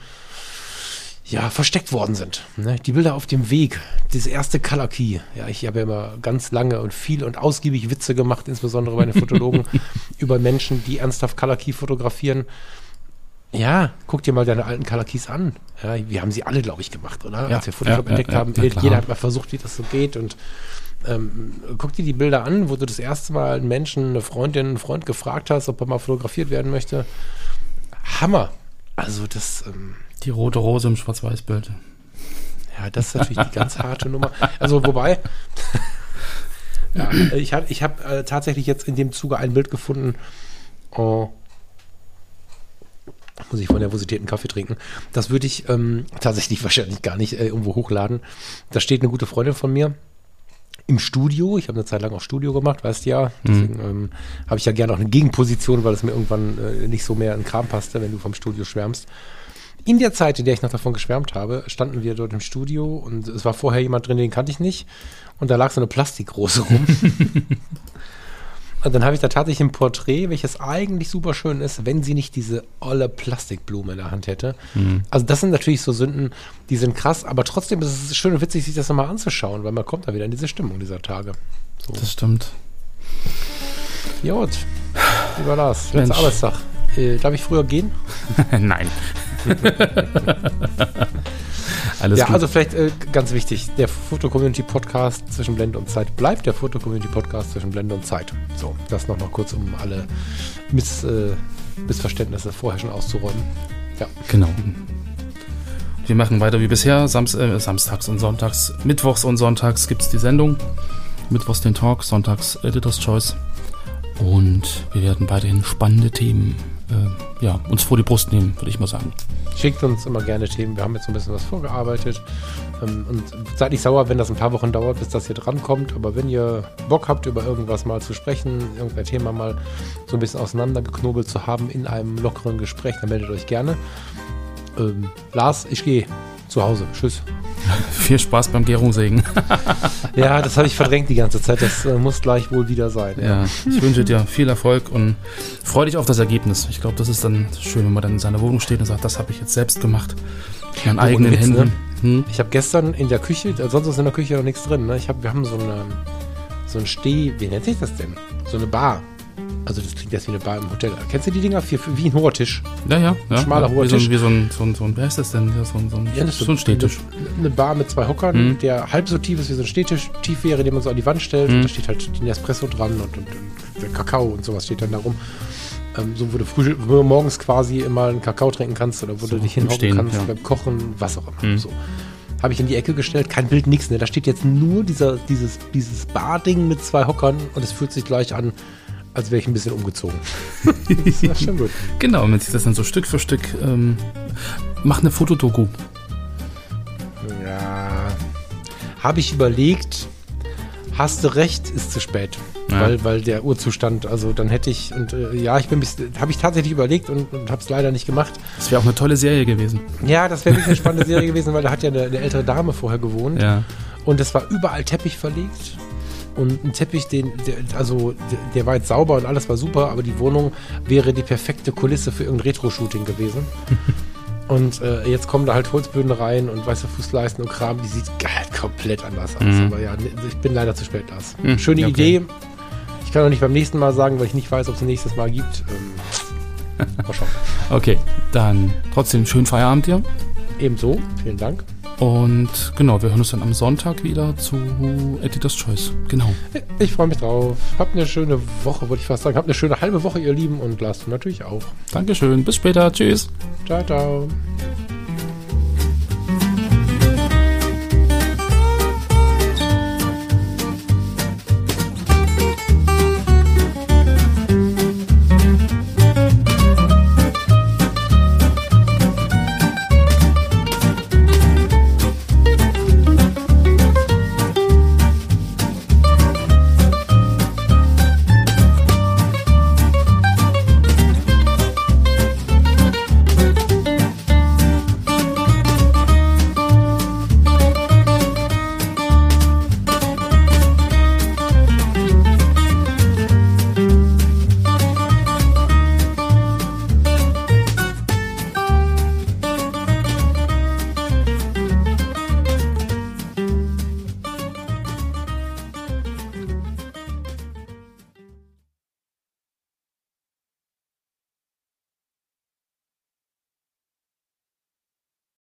ja, versteckt worden sind. Ne? Die Bilder auf dem Weg, das erste Color Key. Ja, ich habe ja immer ganz lange und viel und ausgiebig Witze gemacht, insbesondere bei den Fotologen, über Menschen, die ernsthaft Color Key fotografieren. Ja, guck dir mal deine alten Color Keys an. Ja, wir haben sie alle, glaube ich, gemacht, oder? Ja, Als wir Photoshop ja, entdeckt haben, jeder hat mal versucht, wie das so geht und ähm, guck dir die Bilder an, wo du das erste Mal einen Menschen, eine Freundin, einen Freund gefragt hast, ob er mal fotografiert werden möchte. Hammer. Also das. Ähm, die rote Rose im Schwarz-Weiß-Bild. Ja, das ist natürlich die ganz harte Nummer. Also wobei. ja, ich habe ich hab, äh, tatsächlich jetzt in dem Zuge ein Bild gefunden. Oh, muss ich von Nervosität einen Kaffee trinken. Das würde ich ähm, tatsächlich wahrscheinlich gar nicht äh, irgendwo hochladen. Da steht eine gute Freundin von mir im Studio. Ich habe eine Zeit lang auch Studio gemacht, weißt du ja. Mhm. Deswegen mhm. ähm, habe ich ja gerne auch eine Gegenposition, weil es mir irgendwann äh, nicht so mehr in Kram passte, wenn du vom Studio schwärmst. In der Zeit, in der ich noch davon geschwärmt habe, standen wir dort im Studio und es war vorher jemand drin, den kannte ich nicht. Und da lag so eine Plastikrose rum. Und dann habe ich da tatsächlich ein Porträt, welches eigentlich super schön ist, wenn sie nicht diese olle Plastikblume in der Hand hätte. Mhm. Also das sind natürlich so Sünden, die sind krass, aber trotzdem ist es schön und witzig, sich das nochmal anzuschauen, weil man kommt da wieder in diese Stimmung dieser Tage. So. Das stimmt. Jod, lieber Lars, letzter Arbeitstag. Äh, darf ich früher gehen? Nein. Alles ja, gut. also vielleicht äh, ganz wichtig, der Foto-Community-Podcast zwischen Blende und Zeit bleibt der Foto-Community-Podcast zwischen Blende und Zeit. So, das noch mal kurz, um alle Miss, äh, Missverständnisse vorher schon auszuräumen. Ja. Genau. Wir machen weiter wie bisher, Samst, äh, samstags und sonntags. Mittwochs und sonntags gibt es die Sendung. Mittwochs den Talk, sonntags Editor's Choice. Und wir werden weiterhin spannende Themen äh, ja, uns vor die Brust nehmen, würde ich mal sagen. Schickt uns immer gerne Themen. Wir haben jetzt ein bisschen was vorgearbeitet. Ähm, und seid nicht sauer, wenn das ein paar Wochen dauert, bis das hier drankommt. Aber wenn ihr Bock habt, über irgendwas mal zu sprechen, irgendein Thema mal so ein bisschen auseinandergeknobelt zu haben in einem lockeren Gespräch, dann meldet euch gerne. Ähm, Lars, ich gehe zu Hause. Tschüss. Viel Spaß beim Gärungssägen. ja, das habe ich verdrängt die ganze Zeit. Das äh, muss gleich wohl wieder sein. Ja. ja. ich wünsche dir viel Erfolg und freue dich auf das Ergebnis. Ich glaube, das ist dann schön, wenn man dann in seiner Wohnung steht und sagt, das habe ich jetzt selbst gemacht. Mit meinen eigenen Witz, Händen. Ne? Hm? Ich habe gestern in der Küche, äh, sonst ist in der Küche noch nichts drin. Ne? Ich hab, wir haben so, eine, so ein Steh, wie nennt sich das denn? So eine Bar. Also das klingt jetzt wie eine Bar im Hotel. Kennst du die Dinger? Für, für, wie ein hoher Tisch. Ja, ja. ja schmaler ja, hoher wie Tisch. So, wie so ein, so ein, so ein, wer ist das denn? Ja, so ein, so ein, ja, so ein Stehtisch. Eine, eine, Bar mit zwei Hockern, mhm. der halb so tief ist wie so ein Stehtisch, tief wäre, den man so an die Wand stellt. Mhm. Da steht halt die Nespresso dran und, und, und, der Kakao und sowas steht dann da rum. Ähm, so, wo du, früh, wo du morgens quasi immer einen Kakao trinken kannst oder wo so, du dich hinhocken kannst ja. beim Kochen, was auch immer. Mhm. So habe ich in die Ecke gestellt, kein Bild, nichts. Ne? Da steht jetzt nur dieser, dieses, dieses Barding mit zwei Hockern und es fühlt sich gleich an, als wäre ich ein bisschen umgezogen. das ist schon gut. Genau, wenn sich das dann so Stück für Stück ähm, macht eine Fotodoku. Ja, habe ich überlegt. Hast du recht, ist zu spät. Ja. Weil, weil der Urzustand, also dann hätte ich, und äh, ja, ich bin habe ich tatsächlich überlegt und, und habe es leider nicht gemacht. Das wäre auch eine tolle Serie gewesen. Ja, das wäre eine spannende Serie gewesen, weil da hat ja eine, eine ältere Dame vorher gewohnt. Ja. Und es war überall Teppich verlegt und ein Teppich, den, der, also der war jetzt sauber und alles war super, aber die Wohnung wäre die perfekte Kulisse für irgendein Retro-Shooting gewesen. und äh, jetzt kommen da halt Holzböden rein und weiße Fußleisten und Kram, die sieht halt komplett anders aus. Mhm. Aber ja, ich bin leider zu spät, Lars. Mhm, Schöne okay. Idee. Ich kann auch nicht beim nächsten Mal sagen, weil ich nicht weiß, ob es ein nächstes Mal gibt. Ähm, mal schauen. Okay, dann trotzdem schönen Feierabend dir. Ebenso, vielen Dank. Und genau, wir hören uns dann am Sonntag wieder zu Editor's Choice. Genau. Ich freue mich drauf. Habt eine schöne Woche, würde ich fast sagen. Habt eine schöne halbe Woche, ihr Lieben, und lasst natürlich auch. Dankeschön. Bis später. Tschüss. Ciao, ciao.